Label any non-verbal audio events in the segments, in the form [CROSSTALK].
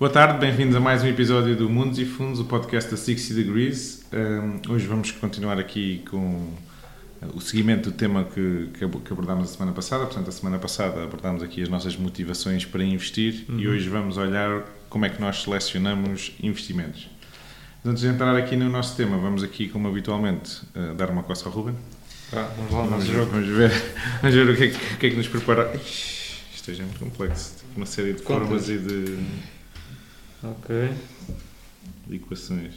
Boa tarde, bem-vindos a mais um episódio do Mundos e Fundos, o podcast da 60 Degrees. Um, hoje vamos continuar aqui com o seguimento do tema que, que abordámos a semana passada. Portanto, a semana passada abordámos aqui as nossas motivações para investir uhum. e hoje vamos olhar como é que nós selecionamos investimentos. Antes de entrar aqui no nosso tema, vamos aqui, como habitualmente, uh, dar uma coça ao Ruben. Ah, vamos lá, vamos, ver, vamos, ver, [LAUGHS] vamos ver o que é que, que, é que nos prepara. Isto é muito complexo. Uma série de Contas. formas e de. Ok. Equações.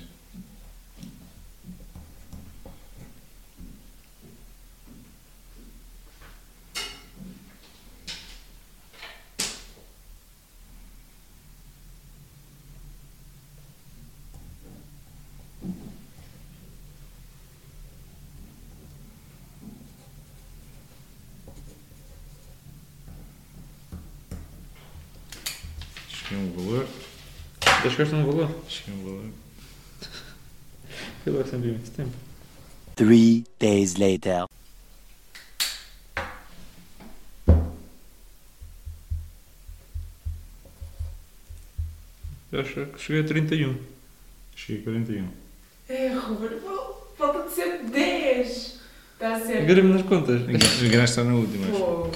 Cheguei um valor. Já chegaste a um valor? Cheguei um valor. Eu levo sempre muito tempo. Three days later. Eu acho que cheguei a 31. Cheguei a 41. É, Ruben, falta de ser 10. Está certo. Enganei-me nas contas. Enganaste na última. Pô.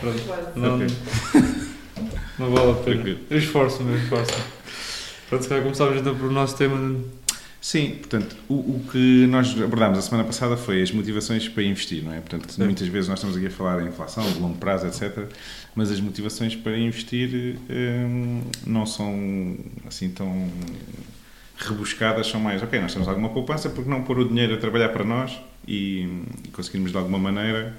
Pronto. Não, não vale a pena. Eu esforço-me, eu esforço-me. Pronto, se calhar começámos então por o nosso tema. Sim, portanto, o, o, que nós abordámos a semana passada foi as motivações para investir, não é? Portanto, Sim. muitas vezes nós estamos aqui a falar de inflação, de longo prazo, etc. Mas as motivações para investir hum, não são assim tão rebuscadas, são mais, ok, nós temos alguma poupança, porque não pôr o dinheiro a trabalhar para nós e, e conseguirmos de alguma maneira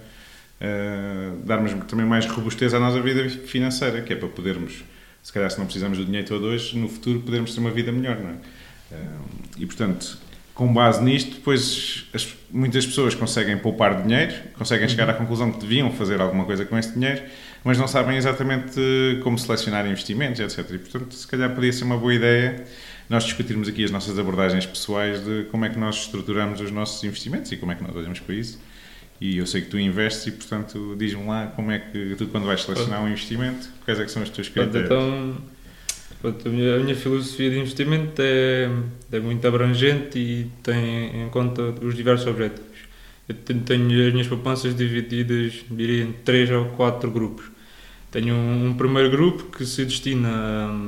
uh, darmos também mais robustez à nossa vida financeira, que é para podermos, se calhar se não precisamos do dinheiro todo hoje, no futuro podermos ter uma vida melhor, não é? E portanto, com base nisto, depois as, muitas pessoas conseguem poupar dinheiro, conseguem chegar à conclusão que deviam fazer alguma coisa com esse dinheiro, mas não sabem exatamente como selecionar investimentos, etc. E portanto, se calhar podia ser uma boa ideia nós discutirmos aqui as nossas abordagens pessoais de como é que nós estruturamos os nossos investimentos e como é que nós olhamos para isso. E eu sei que tu investes e, portanto, diz-me lá como é que tu, quando vais selecionar um investimento, quais é que são as tuas critérios? Então, pronto, a, minha, a, minha, filosofia de investimento é, é muito abrangente e tem em conta os diversos objetivos. Eu tenho as minhas poupanças divididas, diria, em três ou quatro grupos. Tenho um, um primeiro grupo que se destina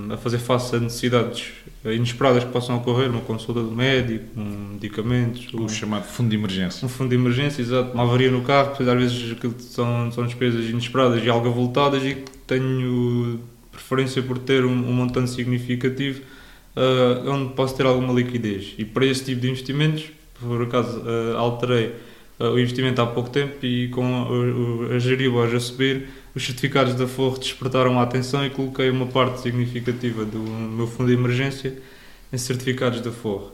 a, a fazer face a necessidades inesperadas que possam ocorrer, uma consulta do médico, um medicamentos. O um, chamado fundo de emergência. Um fundo de emergência, exato. Uma avaria no carro, às vezes são, são despesas inesperadas e algo avultadas e tenho preferência por ter um, um montante significativo uh, onde posso ter alguma liquidez. E para esse tipo de investimentos, por acaso, uh, alterei uh, o investimento há pouco tempo e com a, a, a Geribor a subir, os certificados da Forro despertaram a atenção e coloquei uma parte significativa do meu fundo de emergência em certificados da Forro.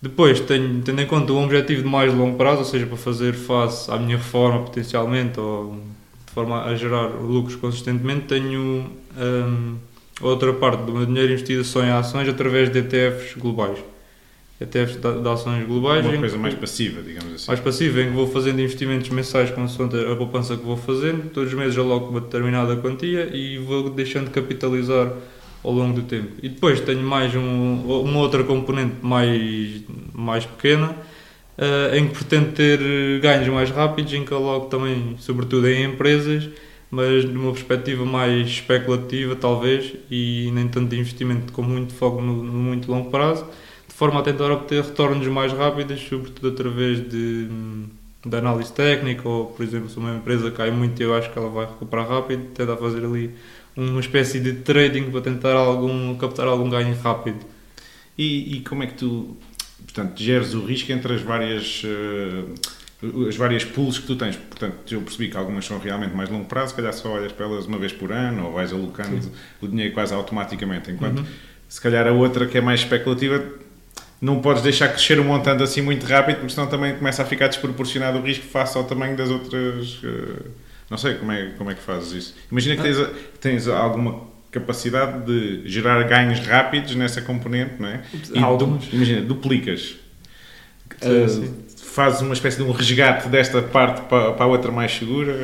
Depois, tenho, tendo em conta um objetivo de mais longo prazo, ou seja, para fazer face à minha reforma potencialmente ou de forma a gerar lucros consistentemente, tenho um, outra parte do meu dinheiro investido só em ações através de ETFs globais. ETFs de, de ações globais. Uma coisa mais passiva, digamos assim. Mais passiva, em que vou fazendo investimentos mensais consoante a poupança que vou fazendo, todos os meses aloco uma determinada quantia e vou deixando de capitalizar ao longo do tempo. E depois tenho mais um, uma outra componente mais, mais pequena, uh, em que pretendo ter ganhos mais rápidos, em que aloco também, sobretudo em empresas, mas numa perspectiva mais especulativa, talvez, e nem tanto de investimento com muito foco no, no muito longo prazo de forma a tentar obter retornos mais rápidos, sobretudo através de, de análise técnica, ou por exemplo, se uma empresa cai muito eu acho que ela vai recuperar rápido, tentar fazer ali uma espécie de trading para tentar algum, captar algum ganho rápido. E, e como é que tu, portanto, geres o risco entre as várias. Uh as várias pools que tu tens. Portanto, eu percebi que algumas são realmente mais longo prazo, se calhar só olhas para elas uma vez por ano ou vais alocando Sim. o dinheiro quase automaticamente, enquanto uhum. se calhar a outra que é mais especulativa não podes deixar crescer o montante assim muito rápido, porque senão também começa a ficar desproporcionado o risco face ao tamanho das outras. Uh, não sei como é, como é que fazes isso. Imagina que tens, tens alguma capacidade de gerar ganhos rápidos nessa componente, não é? E Alguns. Du, imagina, duplicas. Uh, Fazes uma espécie de um resgate desta parte para, para a outra mais segura?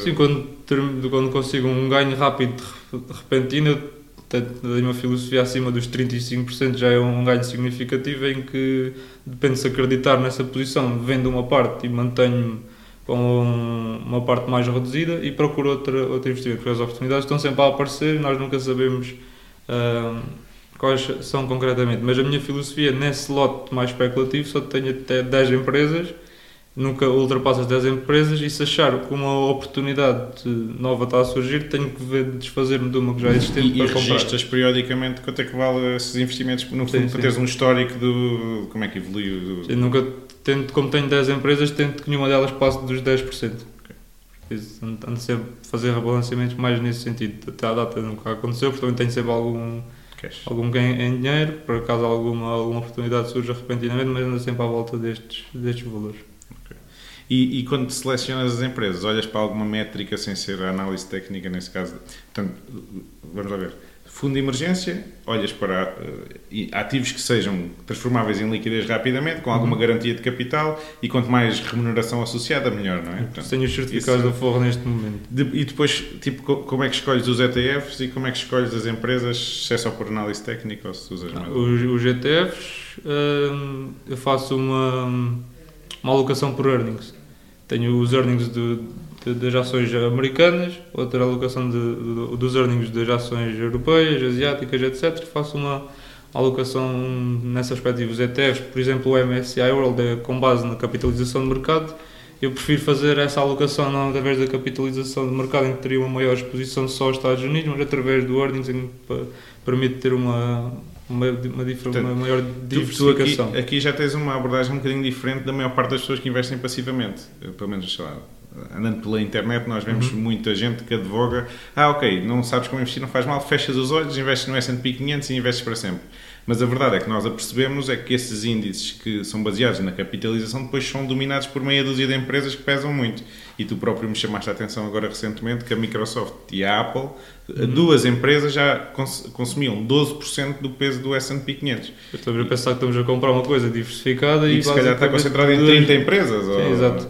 Sim, quando, quando consigo um ganho rápido repentino, Portanto, tenho uma filosofia acima dos 35% já é um ganho significativo em que depende se acreditar nessa posição, vendo uma parte e mantenho com uma parte mais reduzida e procuro outra, outra investimento, porque as oportunidades estão sempre a aparecer e nós nunca sabemos ah, quais são concretamente. Mas a minha filosofia nesse lote mais especulativo só tenho até 10 empresas, nunca ultrapassa as 10 empresas e se achar que uma oportunidade nova está a surgir, tenho que ver desfazer-me de uma que já existente E, e para comprar. registras periodicamente quanto é que vale esses investimentos, no fundo, sim. para teres um histórico do como é que evoluiu. do- nunca tento, como tenho 10 empresas, tento que nenhuma delas passe dos 10%. Isso, Ando sempre a fazer rebalanceamentos mais nesse sentido. Até à data nunca aconteceu, também tenho sempre algum, cash. algum ganho em dinheiro, por acaso alguma, alguma oportunidade surja repentinamente, mas ando sempre à volta destes, destes valores. E, e quando selecionas as empresas, olhas para alguma métrica sem ser a análise técnica, nesse caso. Portanto, vamos lá ver. Fundo de emergência, olhas para e ativos que sejam transformáveis em liquidez rapidamente, com alguma garantia de capital e quanto mais remuneração associada, melhor, não é? Portanto, Tenho os certificados isso- da Forra neste momento. de- e depois, tipo, co- como é que escolhes os ETFs e como é que escolhes as empresas, se é só por análise técnica ou se usas mais? Os, os ETFs, hum, eu faço uma, uma alocação por earnings. Tenho os earnings de, de- das ações americanas, outra alocação de, dos earnings das ações europeias, asiáticas, etc. Faço uma alocação nesse aspecto. E os ETFs, por exemplo, o MSCI World é com base na capitalização de mercado. Eu prefiro fazer essa alocação não através da capitalização de mercado, em que teria uma maior exposição só aos Estados Unidos, mas através do earnings, em que permite ter uma, uma, uma, Portanto, uma maior tu aqui, diversificação. aqui já tens uma abordagem um bocadinho diferente da maior parte das pessoas que investem passivamente. Pelo menos, sei lá, andando pela internet, nós vemos Uhum. muita gente que advoga: ah, ok, não sabes como investir, não faz mal, fechas os olhos, investes no SP 500 e investes para sempre. Mas a verdade é que nós apercebemos é que esses índices que são baseados na capitalização depois são dominados por meia dúzia de empresas que pesam muito. E tu próprio me chamaste a atenção agora recentemente que a Microsoft e a Apple, Uhum. duas empresas já cons- consumiam 12% do peso do S&P 500. Estamos a pensar que estamos a comprar uma coisa diversificada E, e, se calhar está concentrado em duas- 30 empresas. Sim, ou- exato.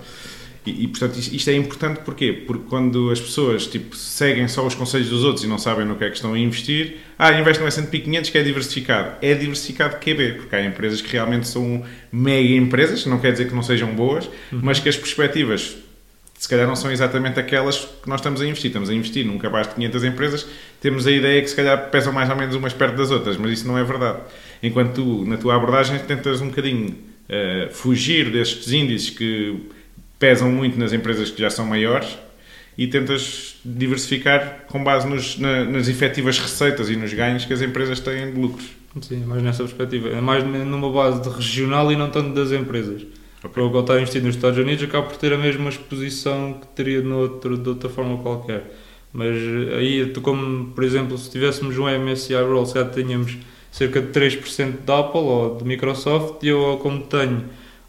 E, e, portanto, isto, é importante porquê? Porque quando as pessoas tipo, seguem só os conselhos dos outros e não sabem no que é que estão a investir, ah, investe no S&P 500 que é diversificado. É diversificado QB, porque há empresas que realmente são mega empresas, não quer dizer que não sejam boas, Uhum. mas que as perspectivas se calhar não são exatamente aquelas que nós estamos a investir. Estamos a investir num cabaz de 500 empresas, temos a ideia que se calhar pesam mais ou menos umas perto das outras, mas isso não é verdade. Enquanto tu, na tua abordagem, tentas um bocadinho eh, fugir destes índices que pesam muito nas empresas que já são maiores e tentas diversificar com base nos- na- nas efetivas receitas e nos ganhos que as empresas têm de lucros. Sim, mais nessa perspectiva. É mais numa base regional e não tanto das empresas. Para o que eu estar investido nos Estados Unidos, acaba por ter a mesma exposição que teria noutro, de outra forma qualquer. Mas eh, aí, como, por exemplo, se tivéssemos um MSCI World, se calhar tínhamos cerca de 3% de Apple ou de Microsoft, e eu, como tenho,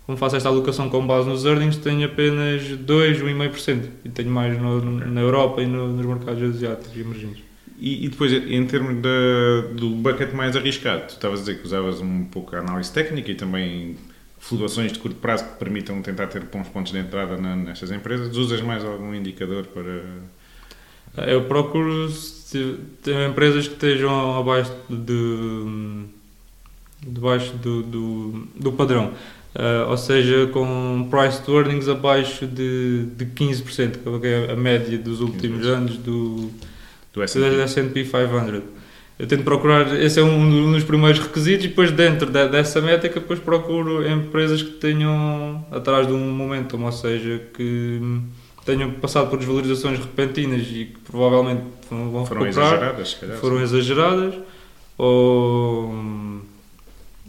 como faço esta alocação com base nos earnings, tenho apenas 2, 1,5%. E tenho mais no- na Europa e no- nos mercados asiáticos e emergentes. E, e depois, em termos da- do bucket mais arriscado, tu estavas a dizer que usavas um pouco a análise técnica e também flutuações de curto prazo que permitam tentar ter bons pontos de entrada na- nestas empresas. Usas mais algum indicador para. Eu procuro se- ter empresas que estejam abaixo de, debaixo do, do, do padrão. Ah, ou seja, com price to earnings abaixo de, de 15%, que é a média dos últimos 15%. anos do, do S&P? S&P 500. Eu tento procurar, esse é um dos primeiros requisitos, e depois dentro de- dessa métrica depois procuro empresas que tenham atrás de um momentum, ou seja, que tenham passado por desvalorizações repentinas e que provavelmente vão Foram recuperar, exageradas, calhar. foram exageradas, ou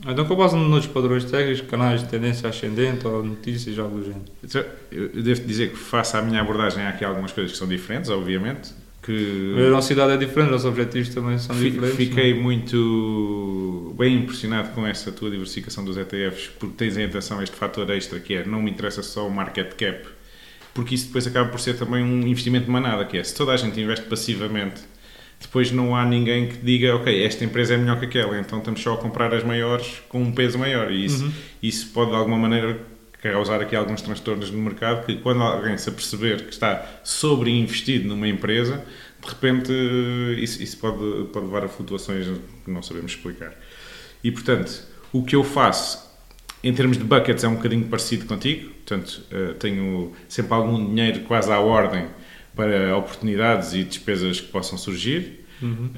então com base noutros padrões técnicos, canais de tendência ascendente ou notícias, algo do género. Então, Eu devo dizer que, face à minha abordagem, há aqui algumas coisas que são diferentes, obviamente. Que A nossa idade é diferente, os nossos objetivos também são diferentes. Fiquei muito bem impressionado com essa tua diversificação dos ETFs, porque tens em atenção este fator extra que é não me interessa só o market cap, porque isso depois acaba por ser também um investimento de manada, que é se toda a gente investe passivamente, depois não há ninguém que diga, ok, esta empresa é melhor que aquela, então estamos só a comprar as maiores com um peso maior, e isso, Uhum. isso pode de alguma maneira causar aqui alguns transtornos no mercado que quando alguém se aperceber que está sobreinvestido numa empresa, de repente eh, isso, isso pode, pode levar a flutuações que não sabemos explicar. E portanto, o que eu faço em termos de buckets é um bocadinho parecido contigo, portanto eh, tenho sempre algum dinheiro quase à ordem para oportunidades e despesas que possam surgir. Uhum.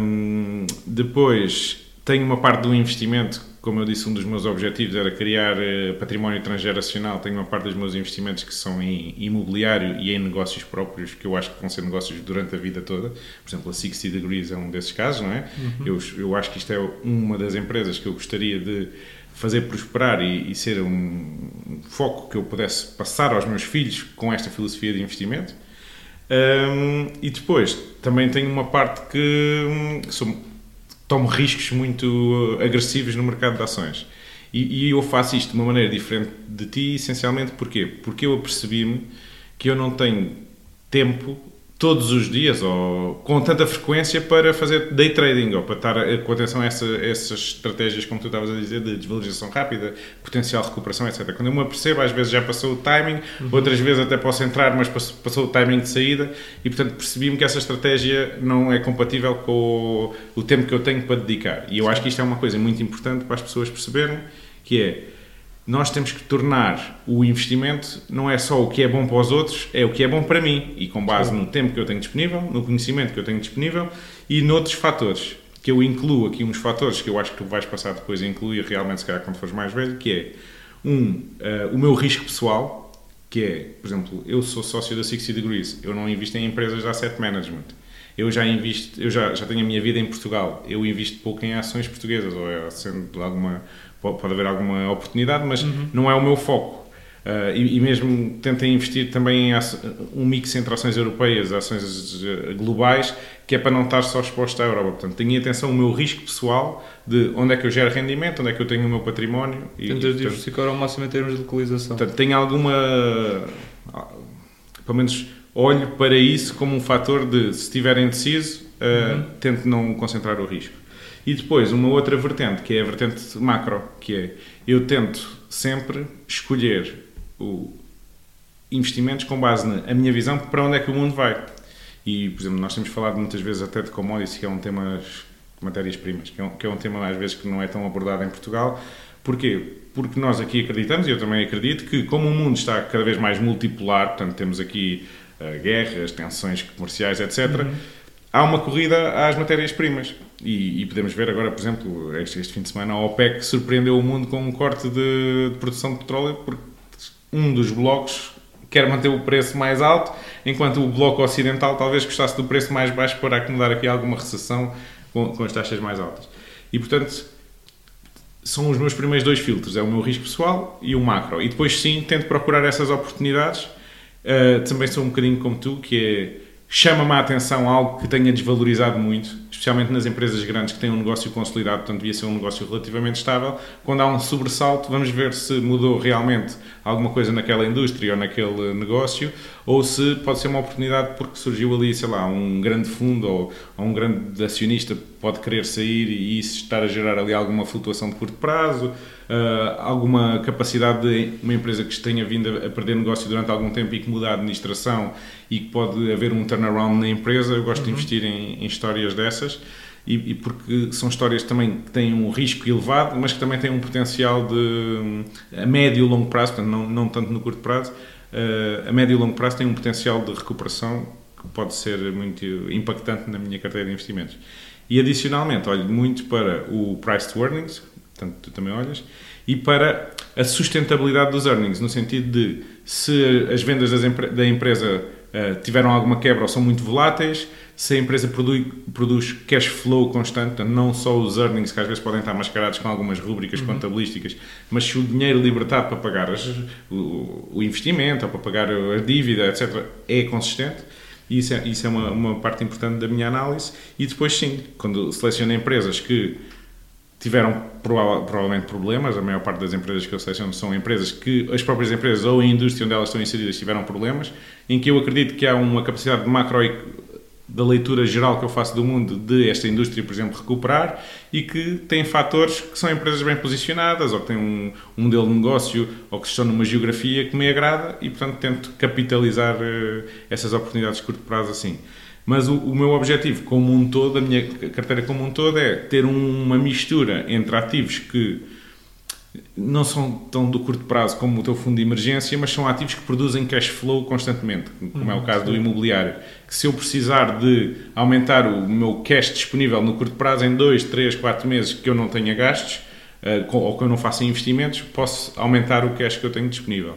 Um, depois tenho uma parte do investimento, como eu disse, um dos meus objetivos era criar uh, património transgeracional. Tenho uma parte dos meus investimentos que são em imobiliário e em negócios próprios, que eu acho que vão ser negócios durante a vida toda. Por exemplo, a 60 Degrees é um desses casos, não é? Uhum. Eu, eu acho que isto é uma das empresas que eu gostaria de fazer prosperar e, e ser um foco que eu pudesse passar aos meus filhos com esta filosofia de investimento. Um, e depois também tenho uma parte que hum, sou, tomo riscos muito agressivos no mercado de ações. E, e, eu faço isto de uma maneira diferente de ti, essencialmente porquê? Porque eu apercebi-me que eu não tenho tempo todos os dias ou com tanta frequência para fazer day trading ou para estar com atenção a, essa, essas estratégias, como tu estavas a dizer, de desvalorização rápida, potencial recuperação, etc. Quando eu me apercebo, às vezes já passou o timing, uhum. outras vezes até posso entrar, mas passou o timing de saída e, portanto, percebi-me que essa estratégia não é compatível com o, o tempo que eu tenho para dedicar. E eu Sim. acho que isto é uma coisa muito importante para as pessoas perceberem, que é nós temos que tornar o investimento não é só o que é bom para os outros, é o que é bom para mim e com base no tempo que eu tenho disponível, no conhecimento que eu tenho disponível e noutros fatores. Que eu incluo aqui uns fatores que eu acho que tu vais passar depois a incluir realmente, se calhar, quando fores mais velho, que é um, uh, o meu risco pessoal, que é, por exemplo, eu sou sócio da 60 Degrees, eu não invisto em empresas de asset management. Eu já invisto, eu já, já tenho a minha vida em Portugal, eu invisto pouco em ações portuguesas, ou é sendo alguma pode, haver alguma oportunidade, mas uhum. não é o meu foco. Uh, e, e, mesmo tentem investir também em um mix entre ações europeias, ações eh, globais, que é para não estar só exposto à Europa. Portanto, tenha atenção o meu risco pessoal de onde é que eu gero rendimento, onde é que eu tenho o meu património. Tentas diversificar ao máximo em termos de localização. Portanto, tenho alguma. Ah, pelo menos olho para isso como um fator de, se estiver indeciso, uh, uhum. tente não concentrar o risco. E depois uma outra vertente, que é a vertente macro, que é eu tento sempre escolher o investimentos com base na minha visão para onde é que o mundo vai. E, por exemplo, nós temos falado muitas vezes até de commodities, que é um tema matérias-primas, que, é um, que é um tema às vezes que não é tão abordado em Portugal. Porquê? Porque nós aqui acreditamos, e eu também acredito, que como o mundo está cada vez mais multipolar, portanto temos aqui uh, guerras, tensões comerciais, etc., uhum. Há uma corrida às matérias-primas. E, e, podemos ver agora, por exemplo, este, este, fim de semana, a OPEC surpreendeu o mundo com um corte de, de, produção de petróleo porque um dos blocos quer manter o preço mais alto, enquanto o bloco ocidental talvez gostasse do preço mais baixo para acomodar aqui alguma recessão com, com as taxas mais altas. E, portanto, são os meus primeiros dois filtros, é o meu risco pessoal e o macro. E depois sim, tento procurar essas oportunidades. Uh, também sou um bocadinho como tu, que é chama-me a atenção algo que tenha desvalorizado muito, especialmente nas empresas grandes que têm um negócio consolidado, portanto devia ser um negócio relativamente estável. Quando há um sobressalto, vamos ver se mudou realmente alguma coisa naquela indústria ou naquele negócio, ou se pode ser uma oportunidade porque surgiu ali, sei lá, um grande fundo ou, ou um grande acionista pode querer sair e isso estar a gerar ali alguma flutuação de curto prazo uh, alguma capacidade de uma empresa que tenha vindo a perder negócio durante algum tempo e que muda a administração e que pode haver um turnaround na empresa, eu gosto uhum. de investir em, em histórias dessas. E, e, porque são histórias também que têm um risco elevado, mas que também têm um potencial de a médio e longo prazo, portanto, não, não tanto no curto prazo, a médio e longo prazo tem um potencial de recuperação que pode ser muito impactante na minha carteira de investimentos. E adicionalmente, olho muito para o price to earnings, portanto tu também olhas, e para a sustentabilidade dos earnings, no sentido de se as vendas da empresa uh, tiveram alguma quebra ou são muito voláteis, se a empresa produz, produz cash flow constante, não só os earnings, que às vezes podem estar mascarados com algumas rubricas uhum. contabilísticas, mas se o dinheiro libertado para pagar as, o, o, investimento ou para pagar a dívida, etc., é consistente, isso é, isso é uma, uma parte importante da minha análise. E depois, sim, quando seleciono empresas que tiveram provavelmente problemas. A maior parte das empresas que eu seleciono são empresas que as próprias empresas ou a indústria onde elas estão inseridas tiveram problemas, em que eu acredito que há uma capacidade de macro da leitura geral que eu faço do mundo de esta indústria, por exemplo, recuperar e que tem fatores que são empresas bem posicionadas ou que têm um, um modelo de negócio ou que estão numa geografia que me agrada e, portanto, tento capitalizar uh, essas oportunidades de curto prazo assim. Mas o, o, meu objetivo como um todo, a minha carteira como um todo, é ter uma mistura entre ativos que não são tão do curto prazo como o teu fundo de emergência, mas são ativos que produzem cash flow constantemente, como é o caso do imobiliário. Que se eu precisar de aumentar o meu cash disponível no curto prazo em 2, 3, 4 meses que eu não tenha gastos, eh, ou que eu não faça investimentos, posso aumentar o cash que eu tenho disponível.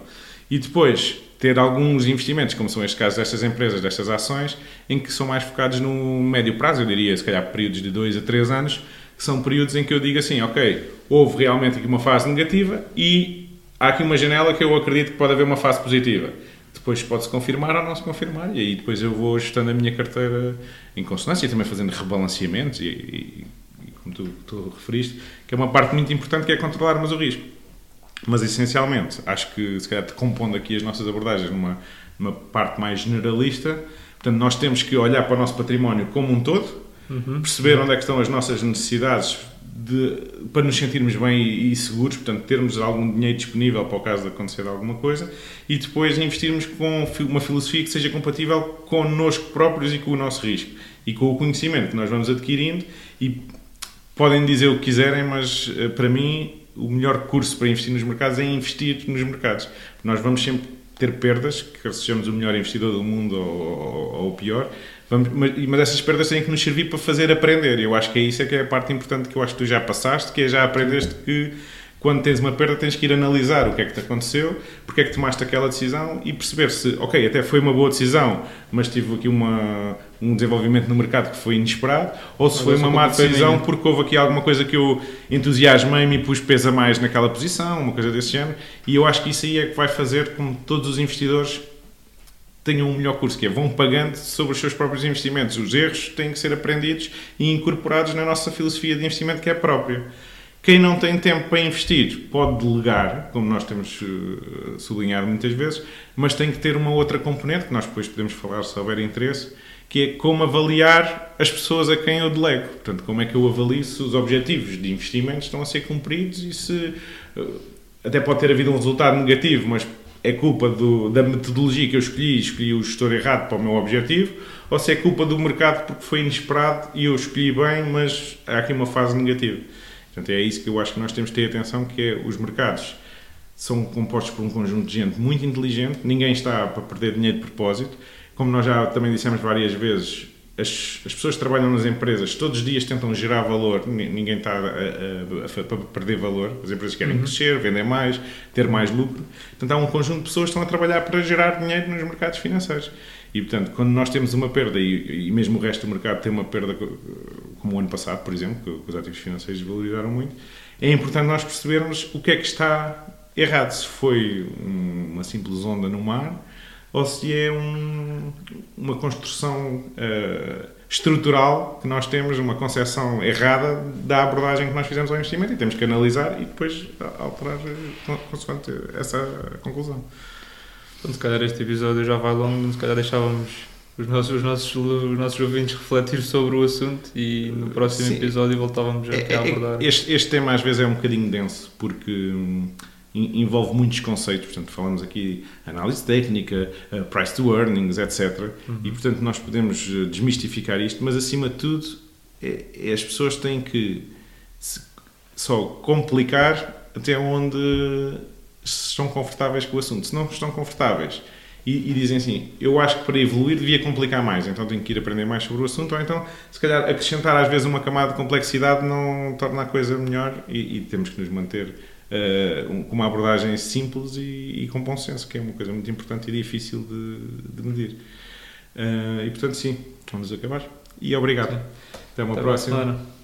E depois ter alguns investimentos, como são estes casos destas empresas, destas ações, em que são mais focados no médio prazo, eu diria, se calhar períodos de 2 a 3 anos, que são períodos em que eu digo assim, ok, houve realmente aqui uma fase negativa e há aqui uma janela que eu acredito que pode haver uma fase positiva. Depois pode-se confirmar ou não se confirmar e aí depois eu vou ajustando a minha carteira em consonância e também fazendo rebalanceamentos e, e, e como tu, tu referiste, que é uma parte muito importante que é controlarmos o risco. Mas essencialmente, acho que se calhar compondo aqui as nossas abordagens numa, numa parte mais generalista, portanto nós temos que olhar para o nosso património como um todo, uhum. perceber onde é que estão as nossas necessidades de, para nos sentirmos bem e, e, seguros, portanto, termos algum dinheiro disponível para o caso de acontecer alguma coisa e depois investirmos com uma filosofia que seja compatível connosco próprios e com o nosso risco e com o conhecimento que nós vamos adquirindo e podem dizer o que quiserem, mas eh, para mim o melhor curso para investir nos mercados é investir nos mercados. Nós vamos sempre ter perdas, quer sejamos o melhor investidor do mundo ou, ou, ou o pior, Vamos, mas, mas, essas perdas têm que nos servir para fazer aprender. Eu acho que é isso é que é a parte importante que eu acho que tu já passaste, que é já aprendeste que quando tens uma perda tens que ir analisar o que é que te aconteceu, porque é que tomaste aquela decisão e perceber se, ok, até foi uma boa decisão, mas tive aqui uma, um desenvolvimento no mercado que foi inesperado, ou se foi uma má decisão porque houve aqui alguma coisa que eu entusiasmei-me e pus peso a mais naquela posição, uma coisa desse género, e eu acho que isso aí é que vai fazer com que todos os investidores tenham um melhor curso, que é vão pagando sobre os seus próprios investimentos. Os erros têm que ser aprendidos e incorporados na nossa filosofia de investimento que é própria. Quem não tem tempo para investir pode delegar, como nós temos uh, sublinhado muitas vezes, mas tem que ter uma outra componente, que nós depois podemos falar se houver interesse, que é como avaliar as pessoas a quem eu delego. Portanto, como é que eu avalio se os objetivos de investimento estão a ser cumpridos e se. Uh, até pode ter havido um resultado negativo, mas é culpa do, da metodologia que eu escolhi, escolhi o gestor errado para o meu objetivo, ou se é culpa do mercado porque foi inesperado e eu escolhi bem, mas há aqui uma fase negativa. Portanto, é isso que eu acho que nós temos de ter atenção, que é os mercados são compostos por um conjunto de gente muito inteligente, ninguém está para perder dinheiro de propósito. Como nós já também dissemos várias vezes, as, as, pessoas que trabalham nas empresas todos os dias tentam gerar valor, ninguém está a, a, a, a perder valor, as empresas querem uhum. crescer, vender mais, ter mais lucro. Portanto, há um conjunto de pessoas que estão a trabalhar para gerar dinheiro nos mercados financeiros. E, portanto, quando nós temos uma perda, e, e mesmo o resto do mercado tem uma perda, como o ano passado, por exemplo, que os ativos financeiros valorizaram muito, é importante nós percebermos o que é que está errado. Se foi uma simples onda no mar ou se é um, uma construção uh, estrutural que nós temos, uma concepção errada da abordagem que nós fizemos ao investimento e temos que analisar e depois alterar eh, consoante essa conclusão. Então, se calhar este episódio já vai longo, se calhar deixávamos os nossos, os nossos, os nossos ouvintes refletir sobre o assunto e no próximo Sim. episódio voltávamos a, é, a é, abordar. Este, este tema às vezes é um bocadinho denso porque hum, envolve muitos conceitos, portanto falamos aqui análise técnica, uh, price to earnings, etc. Uhum. E portanto nós podemos uh, desmistificar isto, mas acima de tudo é, é as pessoas têm que só complicar até onde estão confortáveis com o assunto. Se não estão confortáveis e, e, dizem assim, eu acho que para evoluir devia complicar mais, então tenho que ir aprender mais sobre o assunto, ou então se calhar acrescentar às vezes uma camada de complexidade não torna a coisa melhor e, e temos que nos manter uh, com uma abordagem simples e, e, com bom senso, que é uma coisa muito importante e difícil de, de medir. Uh, e portanto, sim, vamos acabar. E obrigado. Sim. Até uma Até próxima.